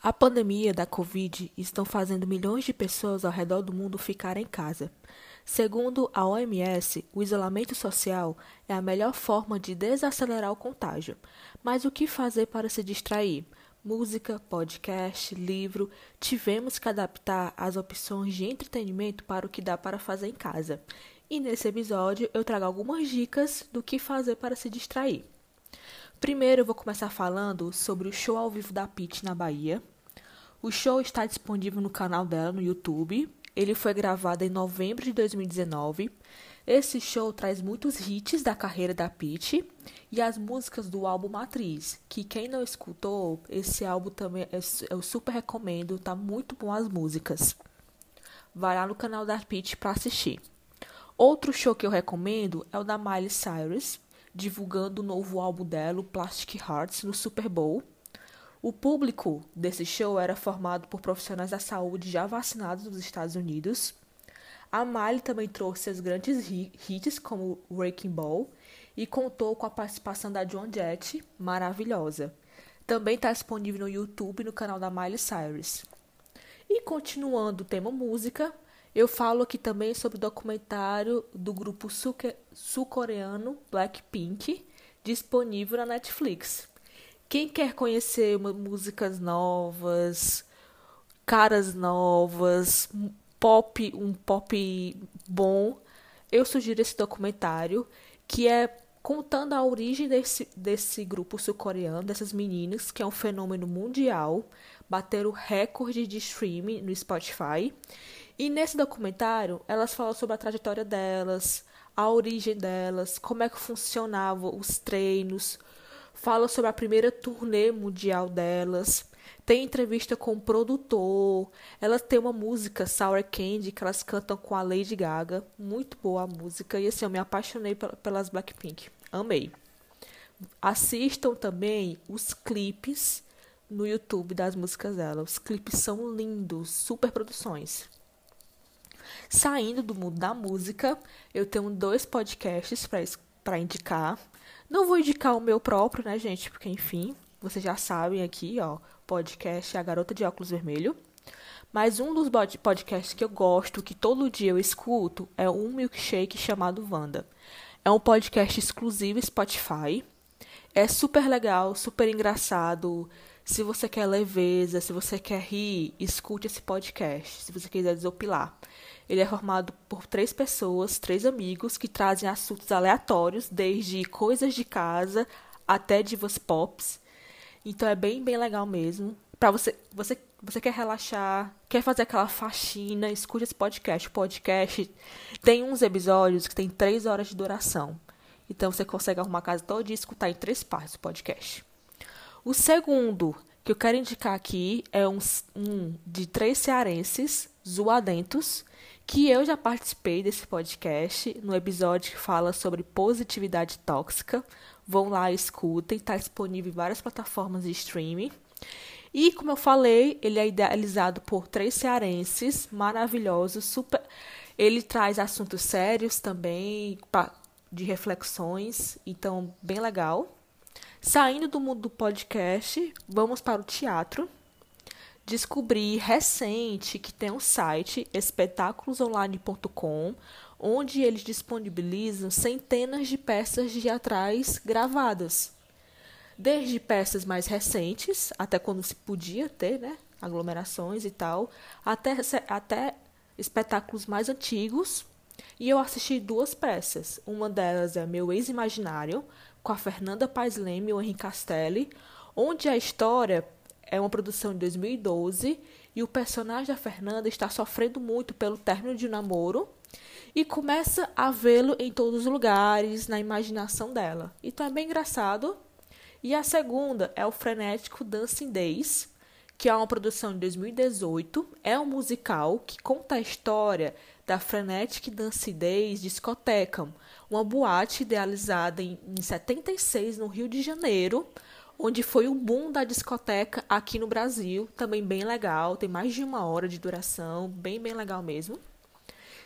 A pandemia da Covid estão fazendo milhões de pessoas ao redor do mundo ficarem em casa. Segundo a OMS, o isolamento social é a melhor forma de desacelerar o contágio. Mas o que fazer para se distrair? Música, podcast, livro, tivemos que adaptar as opções de entretenimento para o que dá para fazer em casa. E nesse episódio eu trago algumas dicas do que fazer para se distrair. Primeiro eu vou começar falando sobre o show ao vivo da Pitty na Bahia. O show está disponível no canal dela no YouTube. Ele foi gravado em novembro de 2019. Esse show traz muitos hits da carreira da Pitty e as músicas do álbum Matriz, que quem não escutou, esse álbum também eu super recomendo, tá muito bom as músicas. Vai lá no canal da Pitty para assistir. Outro show que eu recomendo é o da Miley Cyrus divulgando o novo álbum dela, Plastic Hearts, no Super Bowl. O público desse show era formado por profissionais da saúde já vacinados nos Estados Unidos. A Miley também trouxe seus grandes hits, como Wrecking Ball, e contou com a participação da John Jett, maravilhosa. Também está disponível no YouTube no canal da Miley Cyrus. E continuando o tema música, eu falo aqui também sobre o documentário do grupo sul-coreano Blackpink, disponível na Netflix. Quem quer conhecer músicas novas, caras novas, pop, um pop bom, eu sugiro esse documentário que é contando a origem desse, desse grupo sul-coreano, dessas meninas, que é um fenômeno mundial, bateram recorde de streaming no Spotify e nesse documentário, elas falam sobre a trajetória delas, a origem delas, como é que funcionavam os treinos, fala sobre a primeira turnê mundial delas, tem entrevista com o produtor, elas têm uma música, Sour Candy, que elas cantam com a Lady Gaga, muito boa a música, e assim, eu me apaixonei pelas Blackpink, amei. Assistam também os clipes no YouTube das músicas dela, os clipes são lindos, super produções. Saindo do mundo da música, eu tenho dois podcasts para indicar. Não vou indicar o meu próprio, né, gente? Porque, enfim, vocês já sabem aqui, ó, podcast A Garota de Óculos Vermelho. Mas um dos podcasts que eu gosto, que todo dia eu escuto, é um milkshake chamado Wanda. É um podcast exclusivo Spotify. É super legal, super engraçado. Se você quer leveza, se você quer rir, escute esse podcast. Se você quiser desopilar. Ele é formado por três pessoas, três amigos, que trazem assuntos aleatórios, desde coisas de casa até divas pops. Então é bem, bem legal mesmo. Pra você, você, você quer relaxar, quer fazer aquela faxina, escute esse podcast. O podcast tem uns episódios que tem três horas de duração. Então você consegue arrumar a casa toda e escutar em três partes o podcast. O segundo que eu quero indicar aqui é um, um de três cearenses, zoadentos, que eu já participei desse podcast no episódio que fala sobre positividade tóxica. Vão lá, escutem, está disponível em várias plataformas de streaming. E como eu falei, ele é idealizado por três cearenses maravilhosos, super. Ele traz assuntos sérios também, de reflexões, então bem legal. Saindo do mundo do podcast, vamos para o teatro descobri recente que tem um site espetáculosonline.com onde eles disponibilizam centenas de peças teatrais gravadas. Desde peças mais recentes, até quando se podia ter, né, aglomerações e tal, até, até espetáculos mais antigos. E eu assisti duas peças. Uma delas é Meu Ex-Imaginário, com a Fernanda Paes Leme e o Henrique Castelli, onde a história é uma produção de 2012 e o personagem da Fernanda está sofrendo muito pelo término de um namoro e começa a vê-lo em todos os lugares, na imaginação dela. Então é bem engraçado. E a segunda é o frenético Dancing Days, que é uma produção de 2018. É um musical que conta a história da Frenetic Dance Days Discoteca, uma boate idealizada em, em 76 no Rio de Janeiro, onde foi o boom da discoteca aqui no Brasil, também bem legal, tem mais de uma hora de duração, bem, bem legal mesmo.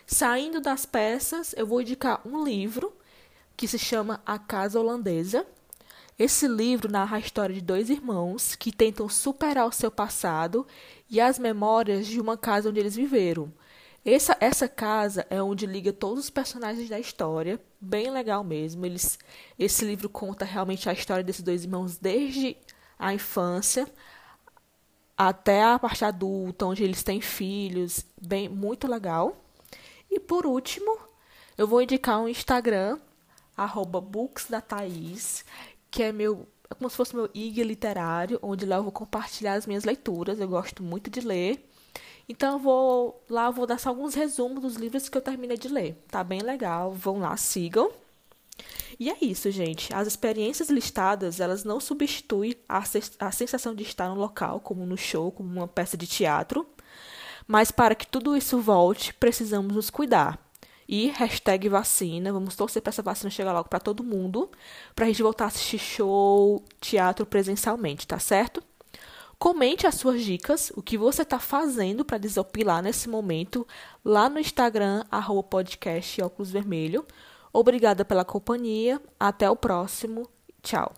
Saindo das peças, eu vou indicar um livro que se chama A Casa Holandesa. Esse livro narra a história de dois irmãos que tentam superar o seu passado e as memórias de uma casa onde eles viveram. Essa, essa casa é onde liga todos os personagens da história, bem legal mesmo. Eles, esse livro conta realmente a história desses dois irmãos desde a infância até a parte adulta, onde eles têm filhos, bem muito legal. E por último, eu vou indicar um Instagram, arroba Books da Thaís, que é meu é como se fosse meu IG literário, onde lá eu vou compartilhar as minhas leituras. Eu gosto muito de ler. Então eu vou lá, eu vou dar só alguns resumos dos livros que eu terminei de ler. Tá bem legal. Vão lá, sigam. E é isso, gente. As experiências listadas, elas não substituem a, a sensação de estar no local, como no show, como uma peça de teatro. Mas para que tudo isso volte, precisamos nos cuidar. E hashtag vacina, vamos torcer para essa vacina chegar logo para todo mundo, para a gente voltar a assistir show, teatro presencialmente, tá certo? Comente as suas dicas, o que você está fazendo para desopilar nesse momento, lá no Instagram, arroba podcast óculos vermelho. Obrigada pela companhia, até o próximo, tchau.